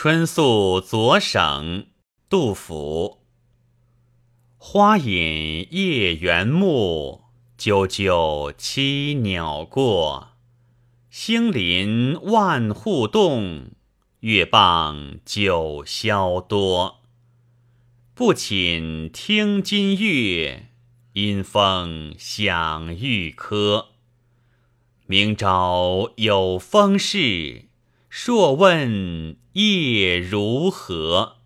春宿左省，杜甫。花隐夜园木，啾啾栖鸟过。星临万户动，月傍九霄多。不寝听金乐，因风响玉珂。明朝有风事，朔问夜如何？